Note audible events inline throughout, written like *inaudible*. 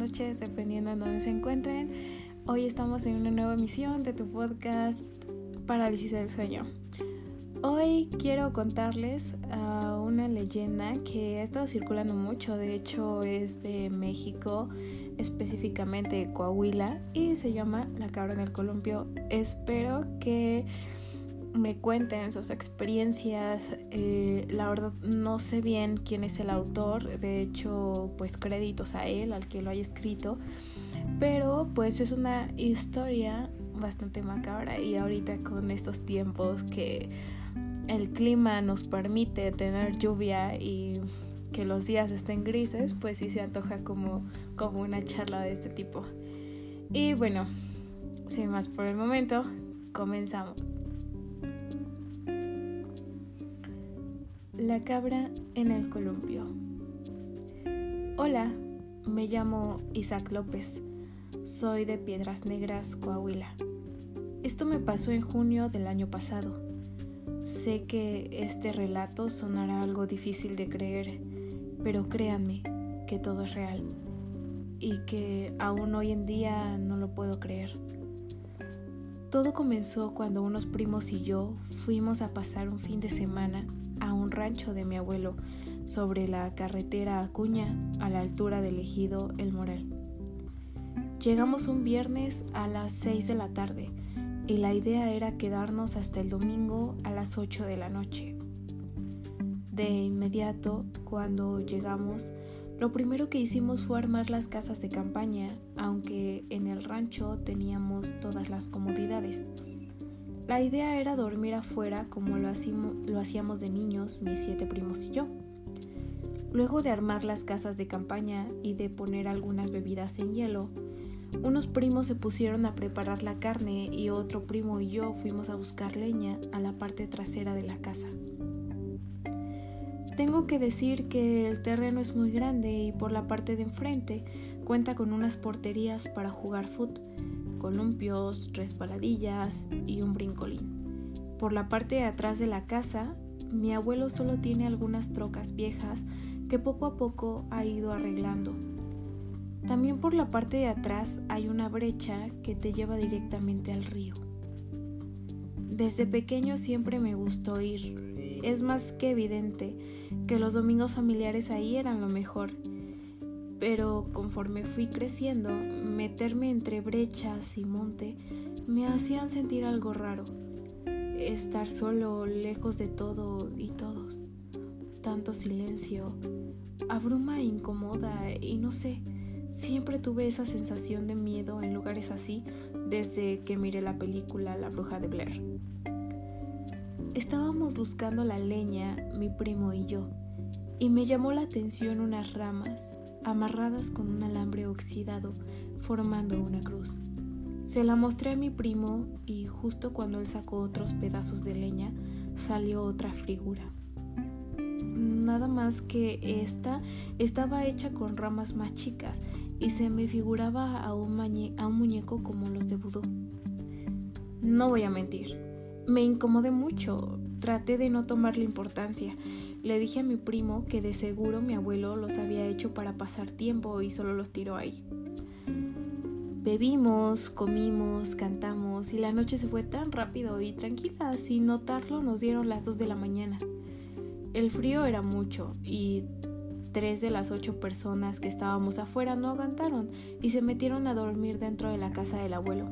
noches, dependiendo de dónde se encuentren. Hoy estamos en una nueva emisión de tu podcast Parálisis del Sueño. Hoy quiero contarles uh, una leyenda que ha estado circulando mucho, de hecho es de México, específicamente Coahuila, y se llama La cabra en el columpio. Espero que me cuenten sus experiencias. Eh, la verdad no sé bien quién es el autor, de hecho pues créditos a él, al que lo haya escrito, pero pues es una historia bastante macabra y ahorita con estos tiempos que el clima nos permite tener lluvia y que los días estén grises, pues sí se antoja como, como una charla de este tipo. Y bueno, sin más por el momento, comenzamos. La cabra en el columpio. Hola, me llamo Isaac López. Soy de Piedras Negras, Coahuila. Esto me pasó en junio del año pasado. Sé que este relato sonará algo difícil de creer, pero créanme que todo es real y que aún hoy en día no lo puedo creer. Todo comenzó cuando unos primos y yo fuimos a pasar un fin de semana a un rancho de mi abuelo sobre la carretera Acuña a la altura del ejido El Moral. Llegamos un viernes a las 6 de la tarde y la idea era quedarnos hasta el domingo a las 8 de la noche. De inmediato, cuando llegamos, lo primero que hicimos fue armar las casas de campaña, aunque en el rancho teníamos todas las comodidades. La idea era dormir afuera como lo, hacíamos de niños, mis siete primos y yo. Luego de armar las casas de campaña y de poner algunas bebidas en hielo, unos primos se pusieron a preparar la carne y otro primo y yo fuimos a buscar leña a la parte trasera de la casa. Tengo que decir que el terreno es muy grande y por la parte de enfrente cuenta con unas porterías para jugar fútbol columpios, resbaladillas y un brincolín. Por la parte de atrás de la casa, mi abuelo solo tiene algunas trocas viejas que poco a poco ha ido arreglando. También por la parte de atrás hay una brecha que te lleva directamente al río. Desde pequeño siempre me gustó ir. Es más que evidente que los domingos familiares ahí eran lo mejor pero conforme fui creciendo, meterme entre brechas y monte me hacían sentir algo raro. Estar solo, lejos de todo y todos. Tanto silencio, abruma e incomoda y no sé, siempre tuve esa sensación de miedo en lugares así desde que miré la película La bruja de Blair. Estábamos buscando la leña, mi primo y yo, y me llamó la atención unas ramas amarradas con un alambre oxidado, formando una cruz. Se la mostré a mi primo y justo cuando él sacó otros pedazos de leña, salió otra figura. Nada más que esta estaba hecha con ramas más chicas y se me figuraba a un, muñeco como los de vudú. No voy a mentir, me incomodé mucho, traté de no tomarle importancia le dije a mi primo que de seguro mi abuelo los había hecho para pasar tiempo y solo los tiró ahí. Bebimos, comimos, cantamos y la noche se fue tan rápido y tranquila, sin notarlo nos dieron las dos de la mañana. El frío era mucho y tres de las ocho personas que estábamos afuera no aguantaron y se metieron a dormir dentro de la casa del abuelo.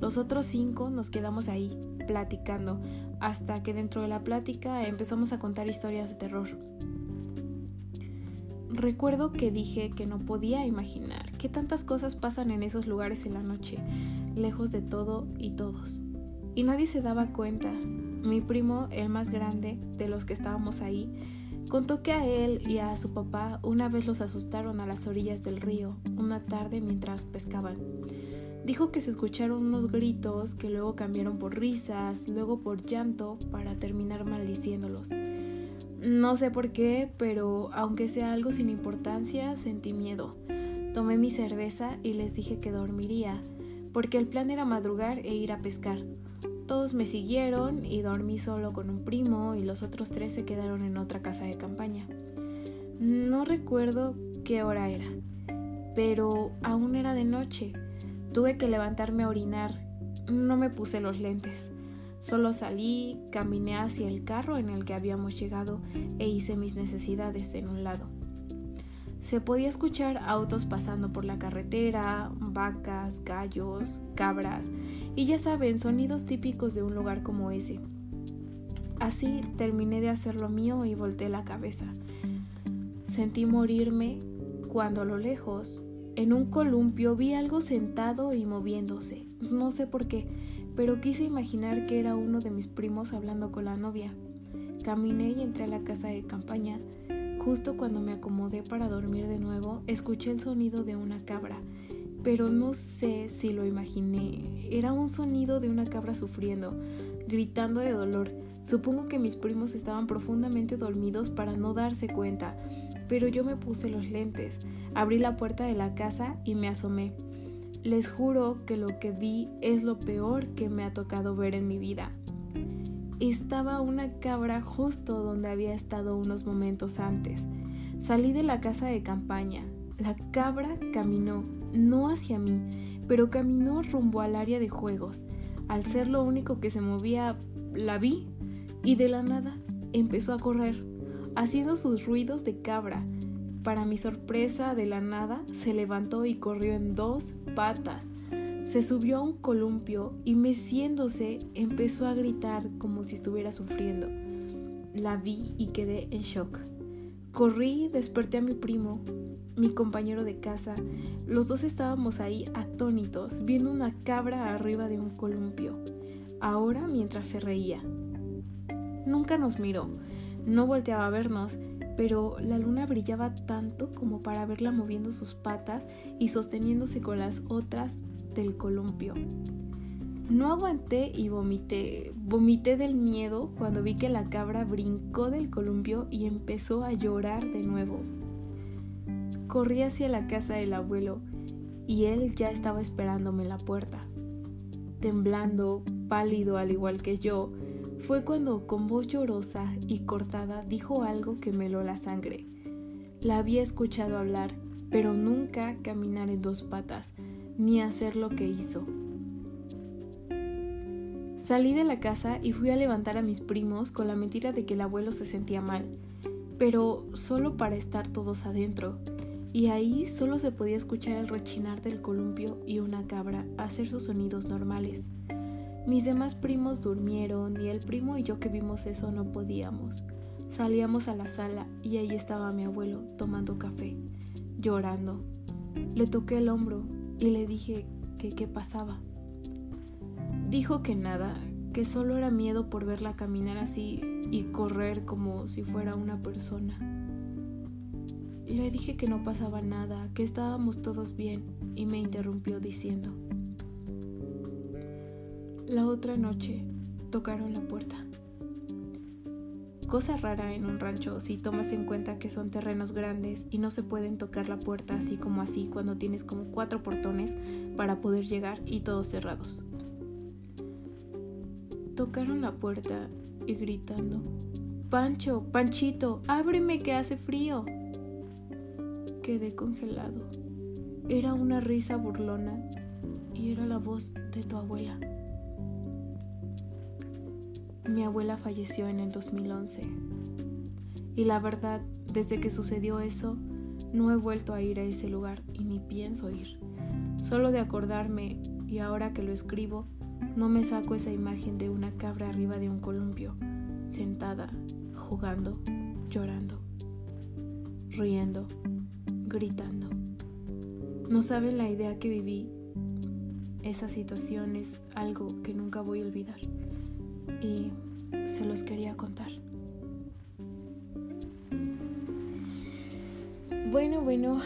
Los otros cinco nos quedamos ahí, platicando, hasta que dentro de la plática empezamos a contar historias de terror. Recuerdo que dije que no podía imaginar qué tantas cosas pasan en esos lugares en la noche, lejos de todo y todos. Y nadie se daba cuenta. Mi primo, el más grande de los que estábamos ahí, contó que a él y a su papá una vez los asustaron a las orillas del río, una tarde mientras pescaban. Dijo que se escucharon unos gritos que luego cambiaron por risas, luego por llanto, para terminar maldiciéndolos. No sé por qué, pero aunque sea algo sin importancia, sentí miedo. Tomé mi cerveza y les dije que dormiría, porque el plan era madrugar e ir a pescar. Todos me siguieron y dormí solo con un primo y los otros tres se quedaron en otra casa de campaña. No recuerdo qué hora era. pero aún era de noche. Tuve que levantarme a orinar. No me puse los lentes. Solo salí, caminé hacia el carro en el que habíamos llegado e hice mis necesidades en un lado. Se podía escuchar autos pasando por la carretera, vacas, gallos, cabras y ya saben, sonidos típicos de un lugar como ese. Así terminé de hacer lo mío y volteé la cabeza. Sentí morirme cuando a lo lejos, en un columpio, vi algo sentado y moviéndose. No sé por qué, pero quise imaginar que era uno de mis primos hablando con la novia. Caminé y entré a la casa de campaña. Justo cuando me acomodé para dormir de nuevo, escuché el sonido de una cabra, pero no sé si lo imaginé. Era un sonido de una cabra sufriendo, gritando de dolor. Supongo que mis primos estaban profundamente dormidos para no darse cuenta, pero yo me puse los lentes, abrí la puerta de la casa y me asomé. Les juro que lo que vi es lo peor que me ha tocado ver en mi vida. Estaba una cabra justo donde había estado unos momentos antes. Salí de la casa de campaña. La cabra caminó, no hacia mí, pero caminó rumbo al área de juegos. Al ser lo único que se movía, la vi y de la nada empezó a correr, haciendo sus ruidos de cabra. Para mi sorpresa, de la nada se levantó y corrió en dos patas. Se subió a un columpio y meciéndose empezó a gritar como si estuviera sufriendo. La vi y quedé en shock. Corrí, desperté a mi primo, mi compañero de casa. Los dos estábamos ahí atónitos, viendo una cabra arriba de un columpio. Ahora mientras se reía. Nunca nos miró, no volteaba a vernos, pero la luna brillaba tanto como para verla moviendo sus patas y sosteniéndose con las otras del columpio. No aguanté y vomité. Vomité del miedo cuando vi que la cabra brincó del columpio y empezó a llorar de nuevo. Corrí hacia la casa del abuelo y él ya estaba esperándome en la puerta. Temblando, pálido al igual que yo, fue cuando con voz llorosa y cortada dijo algo que me heló la sangre. La había escuchado hablar, pero nunca caminar en dos patas, ni hacer lo que hizo. Salí de la casa y fui a levantar a mis primos con la mentira de que el abuelo se sentía mal, pero solo para estar todos adentro, y ahí solo se podía escuchar el rechinar del columpio y una cabra hacer sus sonidos normales. Mis demás primos durmieron y el primo y yo que vimos eso no podíamos. Salíamos a la sala y ahí estaba mi abuelo tomando café, llorando. Le toqué el hombro y le dije que qué pasaba. Dijo que nada, que solo era miedo por verla caminar así y correr como si fuera una persona. Le dije que no pasaba nada, que estábamos todos bien y me interrumpió diciendo, la otra noche tocaron la puerta. Cosa rara en un rancho si tomas en cuenta que son terrenos grandes y no se pueden tocar la puerta así como así cuando tienes como cuatro portones para poder llegar y todos cerrados. Tocaron la puerta y gritando, Pancho, Panchito, ábreme que hace frío. Quedé congelado. Era una risa burlona y era la voz de tu abuela. Mi abuela falleció en el 2011 y la verdad, desde que sucedió eso, no he vuelto a ir a ese lugar y ni pienso ir. Solo de acordarme y ahora que lo escribo, no me saco esa imagen de una cabra arriba de un columpio, sentada, jugando, llorando, riendo, gritando. No saben la idea que viví. Esa situación es algo que nunca voy a olvidar y se los quería contar. Bueno, bueno,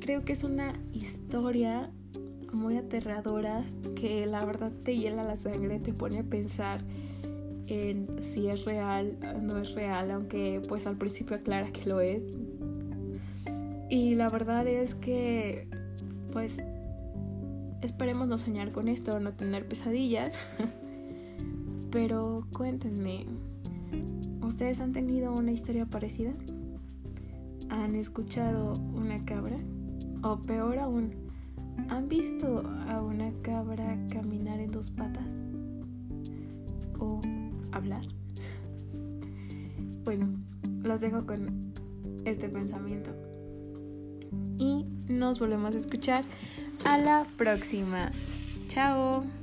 creo que es una historia muy aterradora que la verdad te hiela la sangre, te pone a pensar en si es real o no es real, aunque pues al principio aclara que lo es. Y la verdad es que pues esperemos no soñar con esto, no tener pesadillas. *laughs* Pero cuéntenme, ¿ustedes han tenido una historia parecida? ¿Han escuchado una cabra? O peor aún, ¿han visto a una cabra caminar en dos patas? ¿O hablar? Bueno, los dejo con este pensamiento. Y nos volvemos a escuchar a la próxima. Chao.